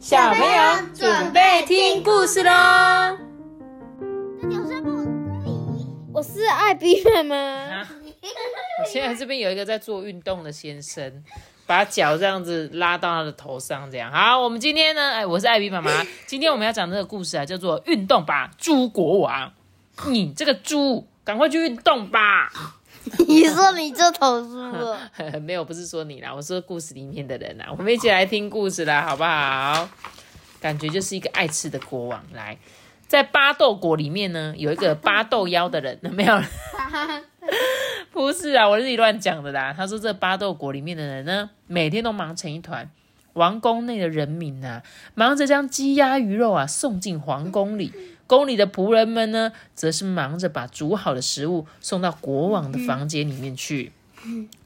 小朋友准备听故事喽！我是艾比妈妈。我现在这边有一个在做运动的先生，把脚这样子拉到他的头上，这样好。我们今天呢，哎，我是艾比妈妈。今天我们要讲这个故事啊，叫做《运动吧，猪国王》。你这个猪，赶快去运动吧！你说你就投诉了？没有，不是说你啦，我说故事里面的人啦。我们一起来听故事啦，好不好？感觉就是一个爱吃的国王。来，在巴豆国里面呢，有一个巴豆妖的人，没有？不是啊，我自己乱讲的啦。他说这巴豆国里面的人呢，每天都忙成一团。王宫内的人民呐，忙着将鸡鸭鱼肉啊送进皇宫里。宫里的仆人们呢，则是忙着把煮好的食物送到国王的房间里面去。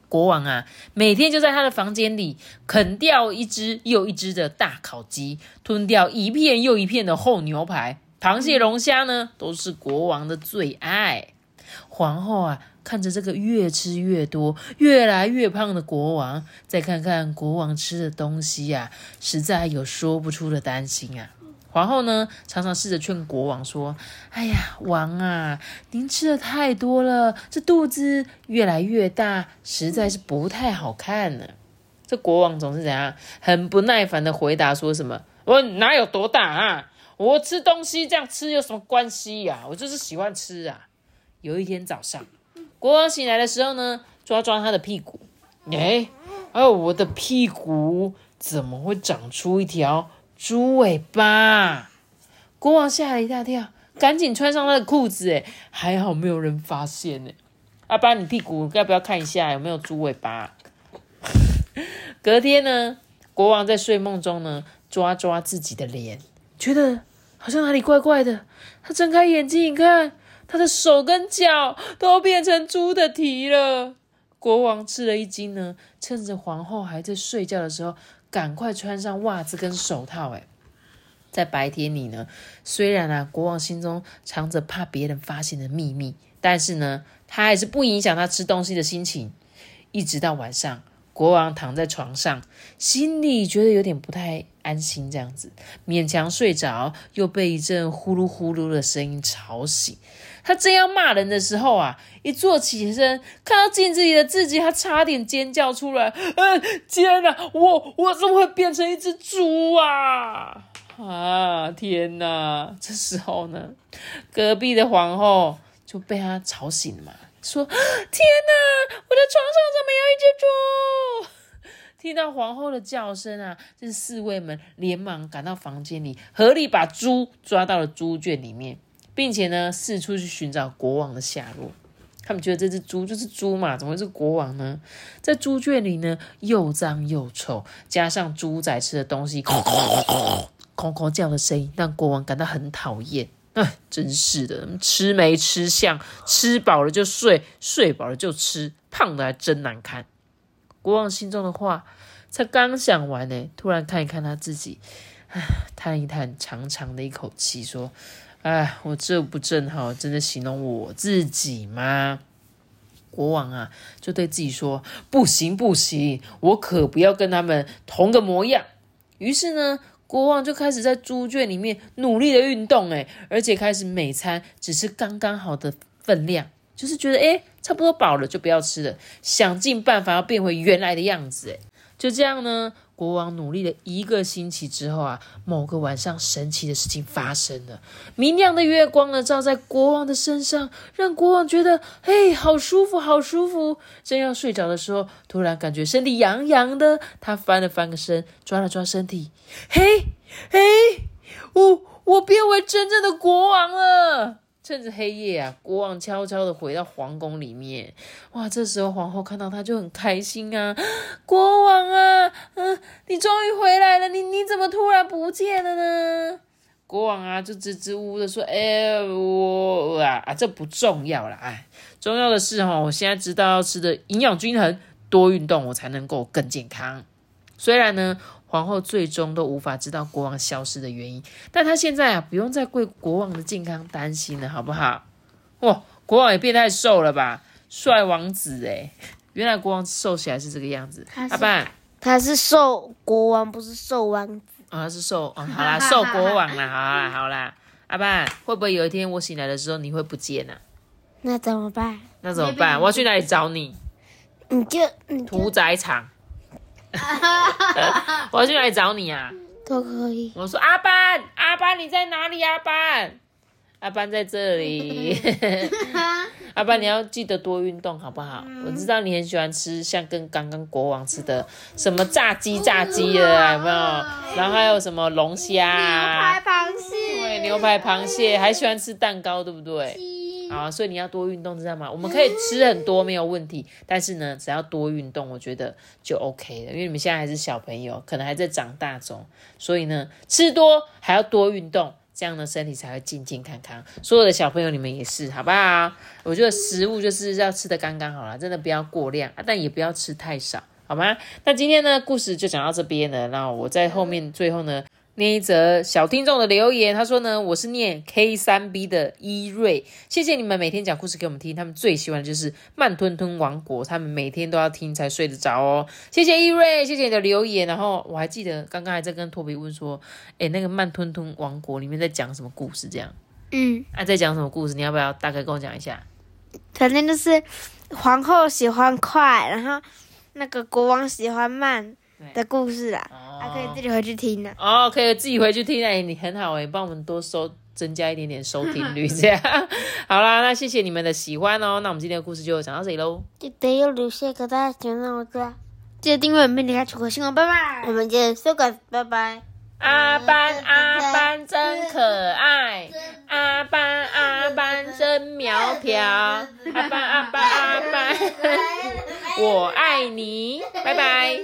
国王啊，每天就在他的房间里啃掉一只又一只的大烤鸡，吞掉一片又一片的厚牛排，螃蟹、龙虾呢，都是国王的最爱。皇后啊，看着这个越吃越多、越来越胖的国王，再看看国王吃的东西呀，实在有说不出的担心啊。皇后呢，常常试着劝国王说：“哎呀，王啊，您吃的太多了，这肚子越来越大，实在是不太好看呢。”这国王总是怎样，很不耐烦的回答说：“什么？我哪有多大啊？我吃东西这样吃有什么关系呀？我就是喜欢吃啊。”有一天早上，国王醒来的时候呢，抓抓他的屁股，哎，哦，我的屁股怎么会长出一条？猪尾巴，国王吓了一大跳，赶紧穿上他的裤子。哎，还好没有人发现呢。阿爸，你屁股要不要看一下有没有猪尾巴？隔天呢，国王在睡梦中呢，抓抓自己的脸，觉得好像哪里怪怪的。他睁开眼睛一看，他的手跟脚都变成猪的蹄了。国王吃了一惊呢，趁着皇后还在睡觉的时候。赶快穿上袜子跟手套！哎，在白天里呢，虽然啊，国王心中藏着怕别人发现的秘密，但是呢，他还是不影响他吃东西的心情。一直到晚上，国王躺在床上，心里觉得有点不太安心，这样子勉强睡着，又被一阵呼噜呼噜的声音吵醒。他正要骂人的时候啊，一坐起身，看到镜子里的自己，他差点尖叫出来。呃，天哪，我我怎么会变成一只猪啊？啊，天哪！这时候呢，隔壁的皇后就被他吵醒了嘛，说：“天哪，我的床上怎么有一只猪？”听到皇后的叫声啊，这侍卫们连忙赶到房间里，合力把猪抓到了猪圈里面。并且呢，四处去寻找国王的下落。他们觉得这只猪就是猪嘛，怎么会是国王呢？在猪圈里呢，又脏又臭，加上猪仔吃的东西，哐哐哐叫的声音，让国王感到很讨厌。哎，真是的，吃没吃相，吃饱了就睡，睡饱了就吃，胖的还真难看。国王心中的话才刚想完呢，突然看一看他自己，唉，叹一叹长长的一口气，说。哎，我这不正好真的形容我自己吗？国王啊，就对自己说：“不行不行，我可不要跟他们同个模样。”于是呢，国王就开始在猪圈里面努力的运动，哎，而且开始每餐只吃刚刚好的分量，就是觉得哎，差不多饱了就不要吃了，想尽办法要变回原来的样子，哎，就这样呢。国王努力了一个星期之后啊，某个晚上，神奇的事情发生了。明亮的月光呢，照在国王的身上，让国王觉得，嘿，好舒服，好舒服。正要睡着的时候，突然感觉身体痒痒的。他翻了翻个身，抓了抓身体，嘿，嘿，我我变为真正的国王了。趁着黑夜啊，国王悄悄的回到皇宫里面。哇，这时候皇后看到他就很开心啊！国王啊，嗯，你终于回来了！你你怎么突然不见了呢？国王啊，就支支吾吾的说：“哎，我啊啊，这不重要了，哎，重要的是哈，我现在知道要吃的营养均衡，多运动，我才能够更健康。虽然呢。”皇后最终都无法知道国王消失的原因，但她现在啊，不用再为国王的健康担心了，好不好？哇，国王也变太瘦了吧，帅王子哎！原来国王瘦起来是这个样子。阿爸，他是瘦国王，不是瘦王子啊，是瘦，哦，好啦，瘦国王啦，好啦，好啦，阿爸，会不会有一天我醒来的时候你会不见啊？那怎么办？那怎么办？我要去哪里找你？你就你就屠宰场。我要去哪里找你啊？都可以。我说阿班，阿班你在哪里？阿班，阿班在这里。阿班你要记得多运动好不好？我知道你很喜欢吃像跟刚刚国王吃的什么炸鸡、炸鸡的啊，有没有？然后还有什么龙虾啊？螃对，牛排、螃蟹，还喜欢吃蛋糕，对不对？啊，所以你要多运动，知道吗？我们可以吃很多没有问题，但是呢，只要多运动，我觉得就 OK 了。因为你们现在还是小朋友，可能还在长大中，所以呢，吃多还要多运动，这样呢，身体才会健健康康。所有的小朋友，你们也是，好不好？我觉得食物就是要吃的刚刚好啦，真的不要过量，但也不要吃太少，好吗？那今天呢，故事就讲到这边了。那我在后面最后呢。念一则小听众的留言，他说呢，我是念 K 三 B 的伊瑞，谢谢你们每天讲故事给我们听，他们最喜欢的就是慢吞吞王国，他们每天都要听才睡得着哦。谢谢伊瑞，谢谢你的留言。然后我还记得刚刚还在跟托比问说，诶，那个慢吞吞王国里面在讲什么故事？这样，嗯，啊，在讲什么故事？你要不要大概跟我讲一下？反正就是皇后喜欢快，然后那个国王喜欢慢的故事啦，还可以自己回去听呢。哦，可以自己回去听，哎，你很好哎，帮我们多收增加一点点收听率，这样 好啦。那谢谢你们的喜欢哦，那我们今天的故事就讲到这里喽。记得要留下个大家喜欢我的，记得订阅并点开出口信哦，拜拜。我们见，收个拜拜。阿班阿班真可爱，阿班阿班真苗条，阿班阿班阿班，我爱你，拜拜。